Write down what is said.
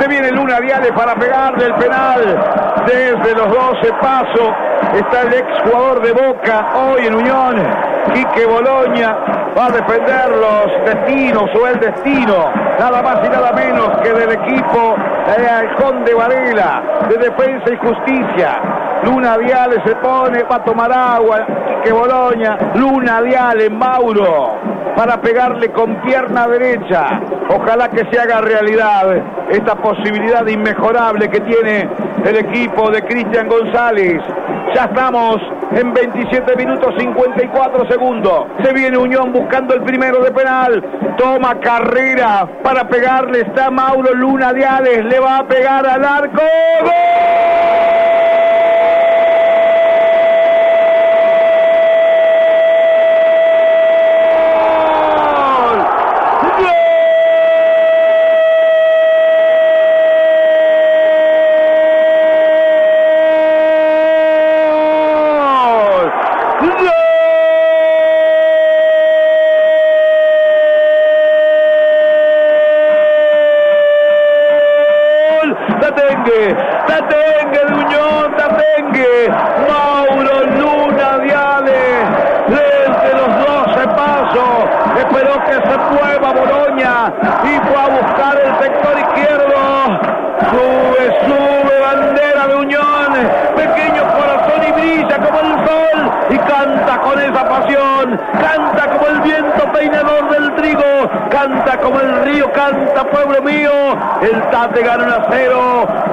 Se viene Luna Viale para pegarle el penal. Desde los 12 pasos está el ex jugador de Boca, hoy en Unión, Quique Boloña. Va a defender los destinos o el destino, nada más y nada menos que del equipo de Halcón de Varela, de Defensa y Justicia. Luna Viale se pone, va a tomar agua, Quique Boloña, Luna Viale, Mauro, para pegarle con pierna derecha. Ojalá que se haga realidad esta posibilidad inmejorable que tiene el equipo de Cristian González. Ya estamos en 27 minutos 54 segundos. Se viene Unión buscando el primero de penal. Toma carrera para pegarle. Está Mauro Luna Diales. Le va a pegar al arco. Tatengue, Tatengue de Unión, Tatengue, Mauro Luna Viale, desde los 12 pasos, esperó que se mueva Boloña y fue a buscar el sector izquierdo, sube, sube, bandera de Unión, pequeño corazón y brilla como el sol y canta con esa pasión, canta como el viento peinador del trigo, canta como el río, canta pueblo mío, el Tate gana un a cero, Mauro Luna Diale.